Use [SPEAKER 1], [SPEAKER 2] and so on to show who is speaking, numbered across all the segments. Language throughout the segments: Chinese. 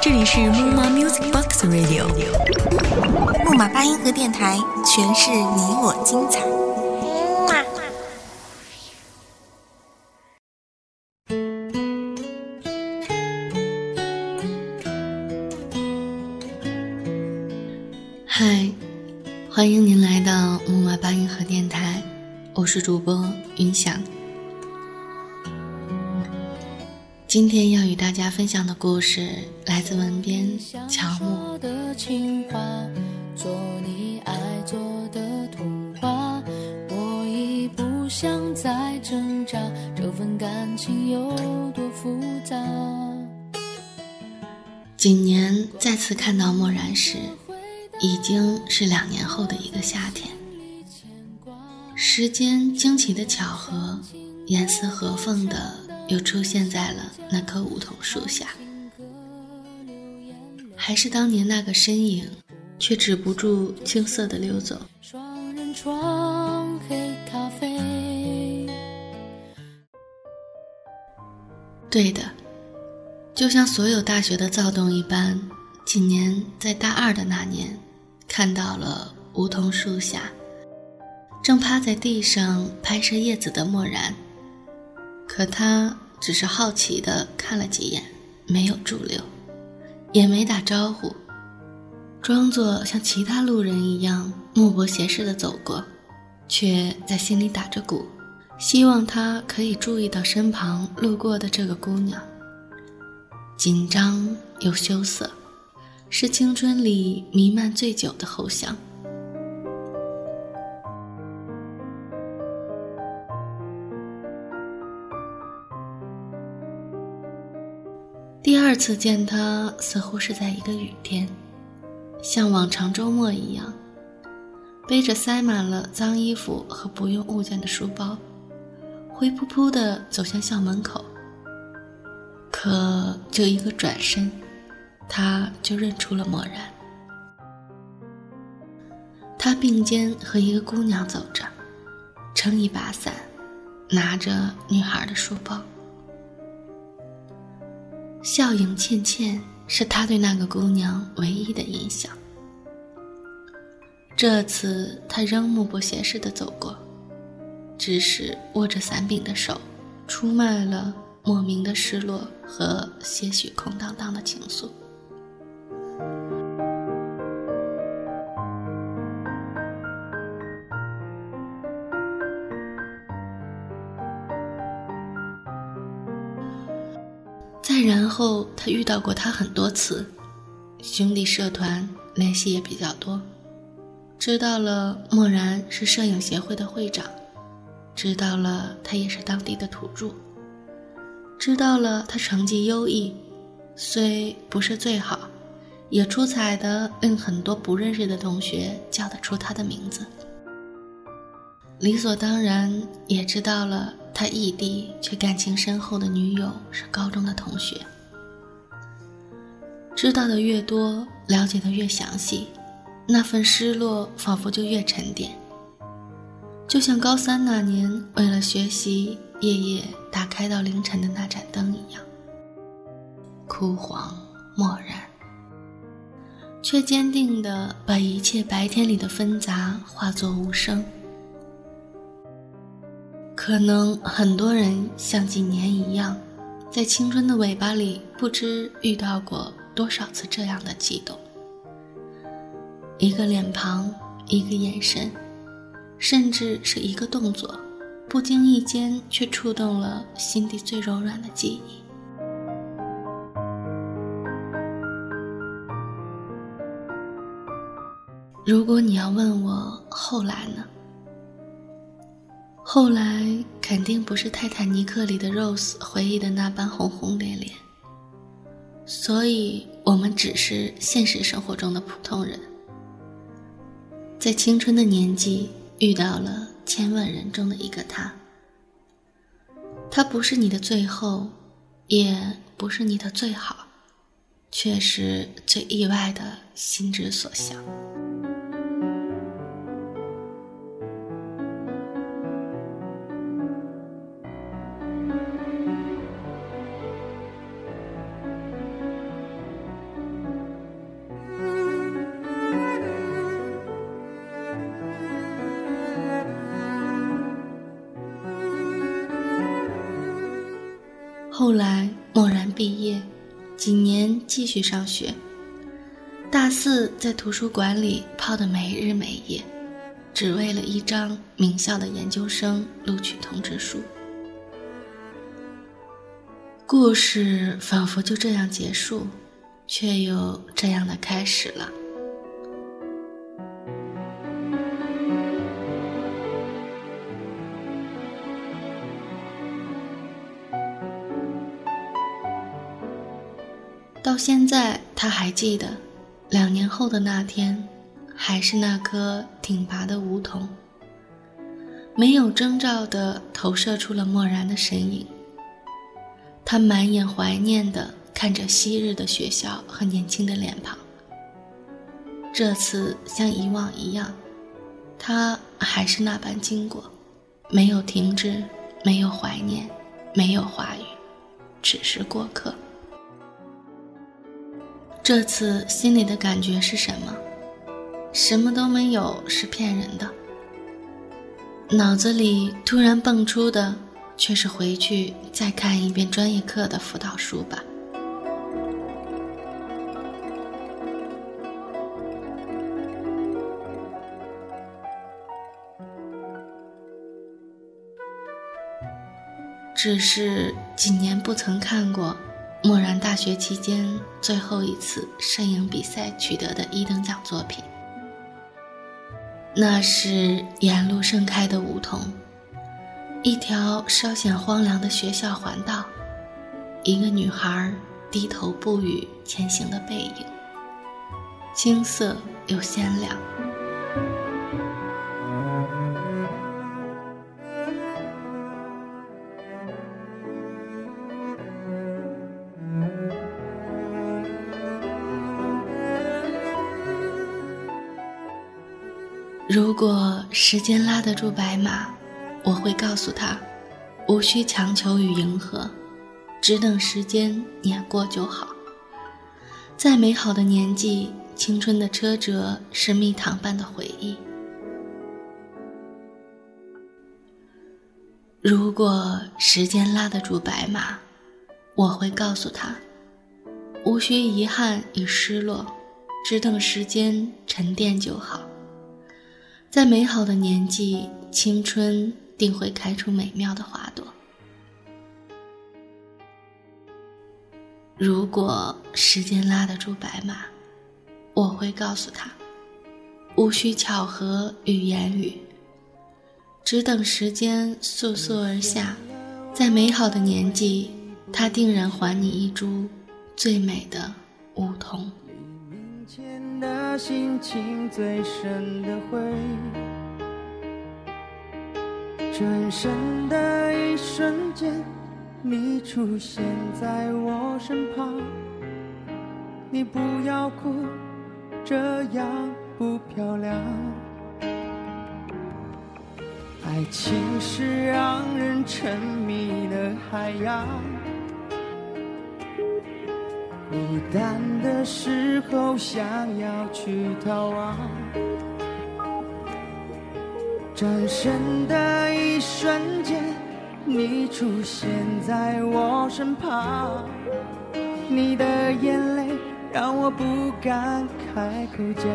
[SPEAKER 1] 这里是木马 Music Box Radio，
[SPEAKER 2] 木马八音盒电台，诠释你我精彩。
[SPEAKER 3] 嗨，欢迎您来到木马八音盒电台，我是主播云翔。今天要与大家分享的故事来自文编乔木。
[SPEAKER 4] 做你爱做的童话，我已不想再挣扎，这份感情有多复杂。
[SPEAKER 3] 今年再次看到漠然时，已经是两年后的一个夏天。时间惊奇的巧合，严丝合缝的。又出现在了那棵梧桐树下，还是当年那个身影，却止不住青涩的溜走。双人床，黑咖啡。对的，就像所有大学的躁动一般，几年在大二的那年，看到了梧桐树下，正趴在地上拍摄叶子的漠然。可他只是好奇的看了几眼，没有驻留，也没打招呼，装作像其他路人一样目不斜视的走过，却在心里打着鼓，希望他可以注意到身旁路过的这个姑娘。紧张又羞涩，是青春里弥漫最久的后香。第二次见他，似乎是在一个雨天，像往常周末一样，背着塞满了脏衣服和不用物件的书包，灰扑扑的走向校门口。可就一个转身，他就认出了漠然。他并肩和一个姑娘走着，撑一把伞，拿着女孩的书包。笑影倩倩是他对那个姑娘唯一的印象。这次他仍目不斜视的走过，只是握着伞柄的手，出卖了莫名的失落和些许空荡荡的情愫。后，他遇到过他很多次，兄弟社团联系也比较多，知道了漠然是摄影协会的会长，知道了他也是当地的土著，知道了他成绩优异，虽不是最好，也出彩的令很多不认识的同学叫得出他的名字。理所当然也知道了。他异地却感情深厚的女友是高中的同学，知道的越多，了解的越详细，那份失落仿佛就越沉淀。就像高三那年为了学习夜夜打开到凌晨的那盏灯一样，枯黄漠然，却坚定地把一切白天里的纷杂化作无声。可能很多人像几年一样，在青春的尾巴里，不知遇到过多少次这样的悸动。一个脸庞，一个眼神，甚至是一个动作，不经意间却触动了心底最柔软的记忆。如果你要问我后来呢？后来肯定不是《泰坦尼克》里的 Rose 回忆的那般轰轰烈烈，所以我们只是现实生活中的普通人，在青春的年纪遇到了千万人中的一个他。他不是你的最后，也不是你的最好，却是最意外的心之所向。后来默然毕业，几年继续上学。大四在图书馆里泡得没日没夜，只为了一张名校的研究生录取通知书。故事仿佛就这样结束，却又这样的开始了。到现在，他还记得，两年后的那天，还是那棵挺拔的梧桐，没有征兆地投射出了漠然的身影。他满眼怀念地看着昔日的学校和年轻的脸庞。这次像以往一样，他还是那般经过，没有停止，没有怀念，没有话语，只是过客。这次心里的感觉是什么？什么都没有是骗人的。脑子里突然蹦出的。却是回去再看一遍专业课的辅导书吧。只是几年不曾看过，漠然大学期间最后一次摄影比赛取得的一等奖作品，那是沿路盛开的梧桐。一条稍显荒凉的学校环道，一个女孩低头不语前行的背影，青涩又鲜亮。如果时间拉得住白马。我会告诉他，无需强求与迎合，只等时间碾过就好。再美好的年纪，青春的车辙是蜜糖般的回忆。如果时间拉得住白马，我会告诉他，无需遗憾与失落，只等时间沉淀就好。在美好的年纪，青春。定会开出美妙的花朵。如果时间拉得住白马，我会告诉他，无需巧合与言语，只等时间簌簌而下，在美好的年纪，他定然还你一株最美的梧桐。
[SPEAKER 5] 前的心情最深的灰转身的一瞬间，你出现在我身旁。你不要哭，这样不漂亮。爱情是让人沉迷的海洋，孤单的时候想要去逃亡。转身的一瞬间，你出现在我身旁，你的眼泪让我不敢开口讲。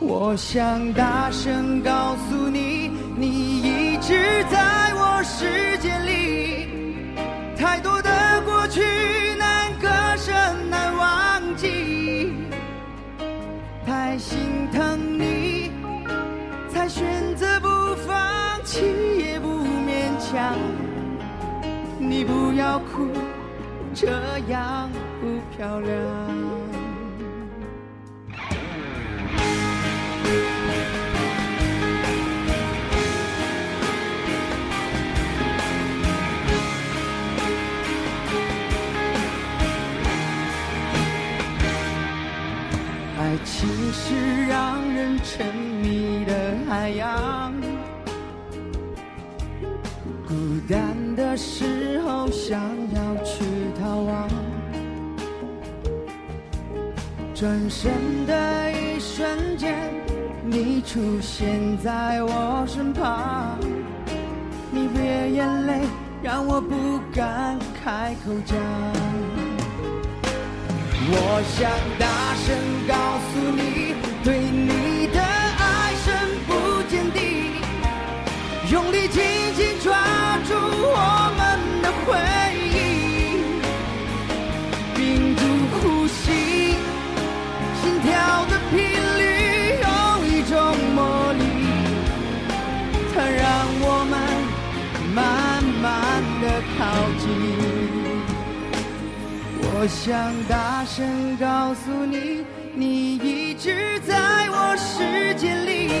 [SPEAKER 5] 我想大声告诉你，你一直在我世界里，太多的过去起，也不勉强。你不要哭，这样不漂亮。转身的一瞬间，你出现在我身旁，你别眼泪让我不敢开口讲。我想大声告诉你，对你的爱深不见底，用力我想大声告诉你，你一直在我世界里。